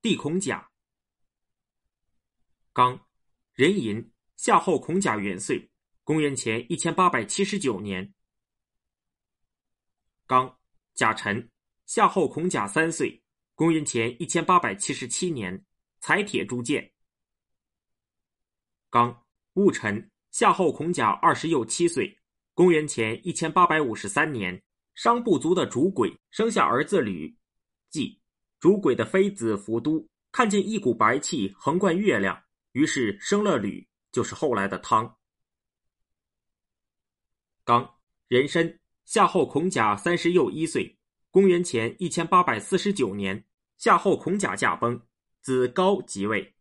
帝孔甲。刚，壬寅，夏后孔甲元岁，公元前一千八百七十九年。刚，甲辰，夏后孔甲三岁，公元前一千八百七十七年，采铁铸剑。刚，戊辰，夏后孔甲二十又七岁，公元前一千八百五十三年，商部族的主鬼生下儿子吕，即主鬼的妃子伏都看见一股白气横贯月亮。于是生了吕，就是后来的汤。刚，人参，夏后孔甲三十又一岁，公元前一千八百四十九年，夏后孔甲驾崩，子高即位。